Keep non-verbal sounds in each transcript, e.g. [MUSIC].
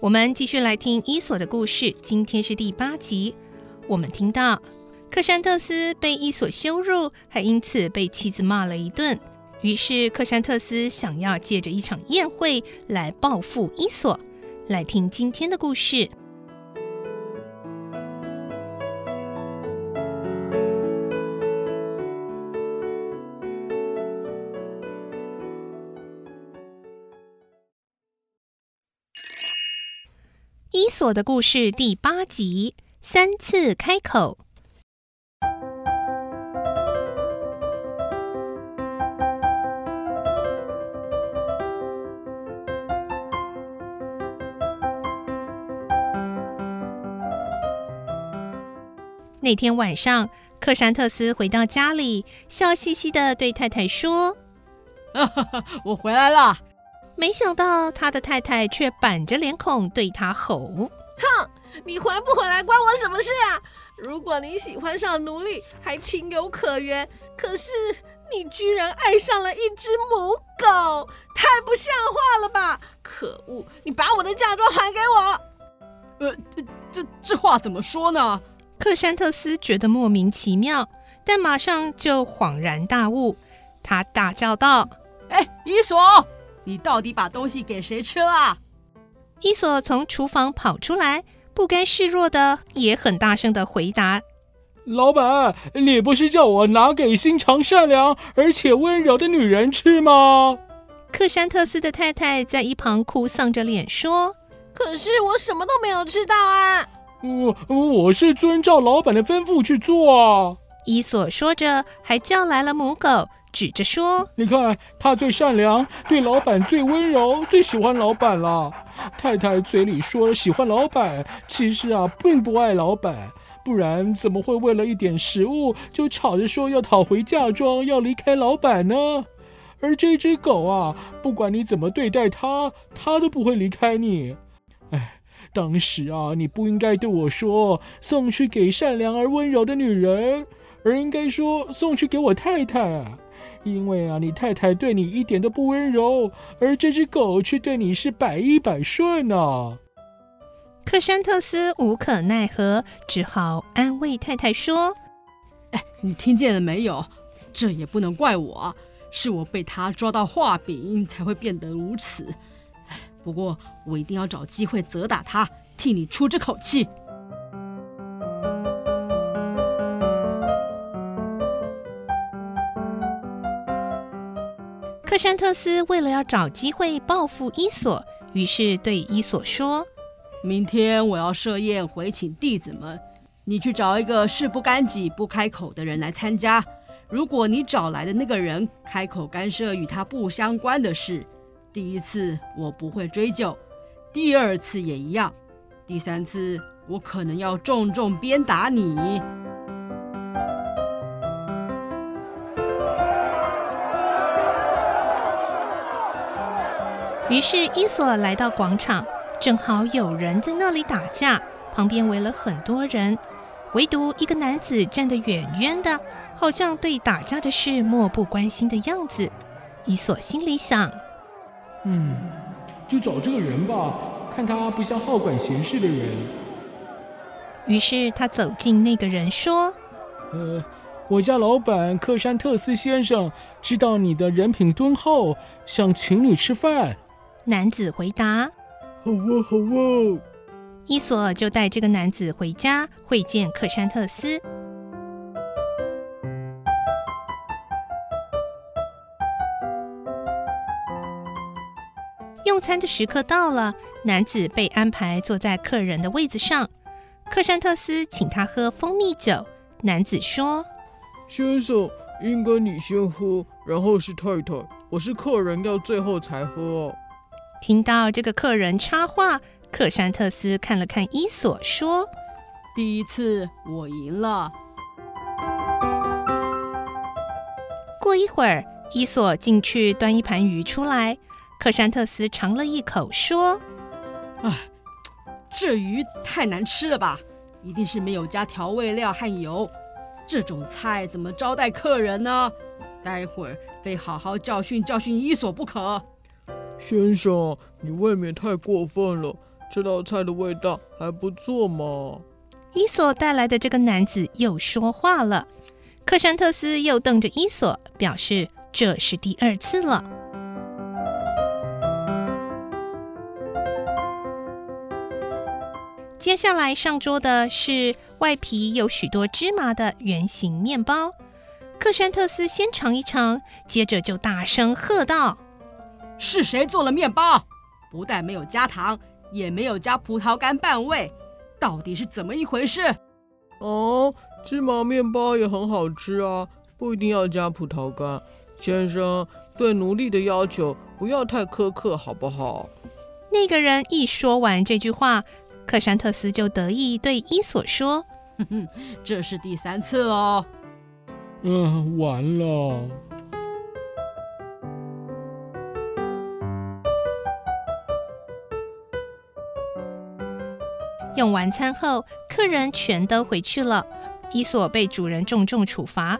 我们继续来听伊索的故事。今天是第八集，我们听到克山特斯被伊索羞辱，还因此被妻子骂了一顿。于是克山特斯想要借着一场宴会来报复伊索。来听今天的故事。伊索的故事第八集：三次开口。那天晚上，克珊特斯回到家里，笑嘻嘻地对太太说：“ [LAUGHS] 我回来了。”没想到他的太太却板着脸孔对他吼：“哼，你回不回来关我什么事啊？如果你喜欢上奴隶，还情有可原。可是你居然爱上了一只母狗，太不像话了吧！可恶，你把我的嫁妆还给我！”呃，这这这话怎么说呢？克山特斯觉得莫名其妙，但马上就恍然大悟，他大叫道：“哎，伊索！”你到底把东西给谁吃了？伊索从厨房跑出来，不甘示弱的，也很大声的回答：“老板，你不是叫我拿给心肠善良而且温柔的女人吃吗？”克山特斯的太太在一旁哭丧着脸说：“可是我什么都没有吃到啊！”“我我是遵照老板的吩咐去做啊。”伊索说着，还叫来了母狗。指着说：“你看，他最善良，对老板最温柔，最喜欢老板了。太太嘴里说喜欢老板，其实啊，并不爱老板，不然怎么会为了一点食物就吵着说要讨回嫁妆，要离开老板呢？而这只狗啊，不管你怎么对待它，它都不会离开你。哎，当时啊，你不应该对我说送去给善良而温柔的女人，而应该说送去给我太太。”因为啊，你太太对你一点都不温柔，而这只狗却对你是百依百顺呢、啊。克山特斯无可奈何，只好安慰太太说：“哎，你听见了没有？这也不能怪我，是我被他抓到画饼，才会变得如此。哎，不过我一定要找机会责打他，替你出这口气。”克山特斯为了要找机会报复伊索，于是对伊索说：“明天我要设宴回请弟子们，你去找一个事不干己不开口的人来参加。如果你找来的那个人开口干涉与他不相关的事，第一次我不会追究，第二次也一样，第三次我可能要重重鞭打你。”于是伊索来到广场，正好有人在那里打架，旁边围了很多人，唯独一个男子站得远远的，好像对打架的事漠不关心的样子。伊索心里想：“嗯，就找这个人吧，看他不像好管闲事的人。”于是他走近那个人说：“呃，我家老板克山特斯先生知道你的人品敦厚，想请你吃饭。”男子回答：“好啊，好啊。”伊索就带这个男子回家会见克山特斯。用餐的时刻到了，男子被安排坐在客人的位子上。克山特斯请他喝蜂蜜酒。男子说：“先生，应该你先喝，然后是太太，我是客人，要最后才喝哦。”听到这个客人插话，克山特斯看了看伊索，说：“第一次我赢了。”过一会儿，伊索进去端一盘鱼出来。克山特斯尝了一口，说：“哎，这鱼太难吃了吧？一定是没有加调味料和油。这种菜怎么招待客人呢？待会儿非好好教训教训伊索不可。”先生，你未免太过分了。这道菜的味道还不错嘛。伊索带来的这个男子又说话了。克山特斯又瞪着伊索，表示这是第二次了。接下来上桌的是外皮有许多芝麻的圆形面包。克山特斯先尝一尝，接着就大声喝道：“是谁做了面包？不但没有加糖，也没有加葡萄干拌味，到底是怎么一回事？”哦，芝麻面包也很好吃啊，不一定要加葡萄干。先生，对奴隶的要求不要太苛刻，好不好？那个人一说完这句话。克山特斯就得意对伊索说：“哼哼，这是第三次哦。”嗯，完了。用完餐后，客人全都回去了。伊索被主人重重处罚，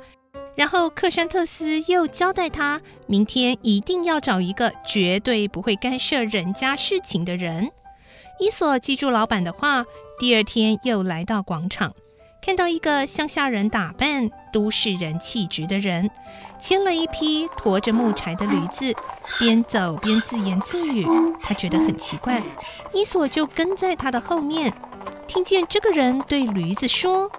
然后克山特斯又交代他，明天一定要找一个绝对不会干涉人家事情的人。伊索记住老板的话，第二天又来到广场，看到一个乡下人打扮、都市人气质的人，牵了一匹驮着木柴的驴子，边走边自言自语。他觉得很奇怪，伊索就跟在他的后面，听见这个人对驴子说：“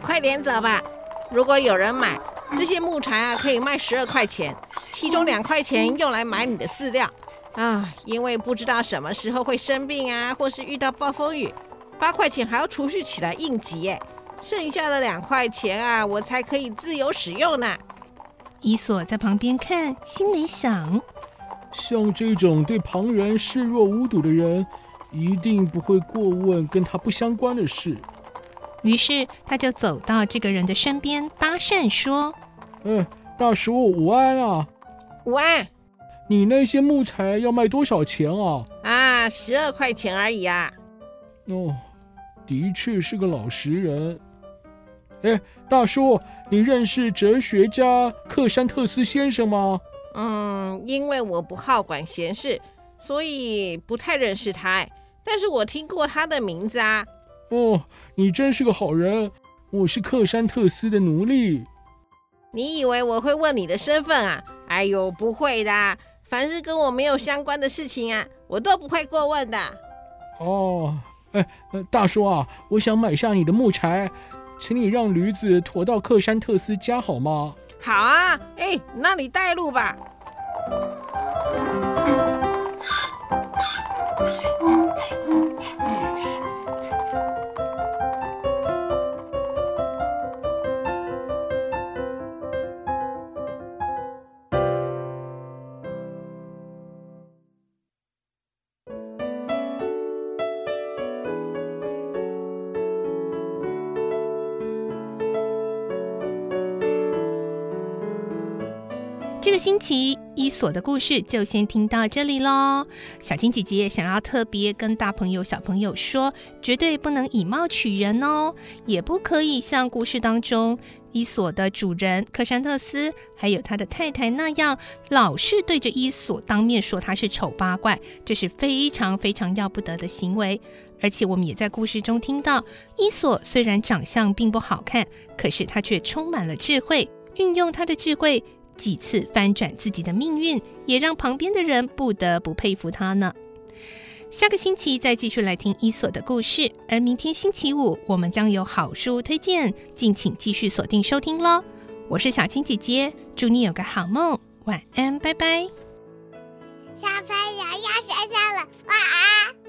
快点走吧，如果有人买这些木柴啊，可以卖十二块钱，其中两块钱用来买你的饲料。”啊，因为不知道什么时候会生病啊，或是遇到暴风雨，八块钱还要储蓄起来应急哎，剩下的两块钱啊，我才可以自由使用呢。伊索在旁边看，心里想：像这种对旁人视若无睹的人，一定不会过问跟他不相关的事。于是他就走到这个人的身边搭讪说：“嗯，大叔午安啊，午安。”你那些木材要卖多少钱啊？啊，十二块钱而已啊。哦，的确是个老实人。哎，大叔，你认识哲学家克山特斯先生吗？嗯，因为我不好管闲事，所以不太认识他。哎，但是我听过他的名字啊。哦，你真是个好人。我是克山特斯的奴隶。你以为我会问你的身份啊？哎呦，不会的。凡是跟我没有相关的事情啊，我都不会过问的。哦，哎，大叔啊，我想买下你的木柴，请你让驴子驮到克山特斯家好吗？好啊，哎，那你带路吧。个星期伊索的故事就先听到这里喽。小青姐姐想要特别跟大朋友、小朋友说，绝对不能以貌取人哦，也不可以像故事当中伊索的主人克山特斯还有他的太太那样，老是对着伊索当面说他是丑八怪，这是非常非常要不得的行为。而且我们也在故事中听到，伊索虽然长相并不好看，可是他却充满了智慧，运用他的智慧。几次翻转自己的命运，也让旁边的人不得不佩服他呢。下个星期再继续来听伊索的故事，而明天星期五我们将有好书推荐，敬请继续锁定收听喽。我是小青姐姐，祝你有个好梦，晚安，拜拜。小朋友要睡觉了，晚安。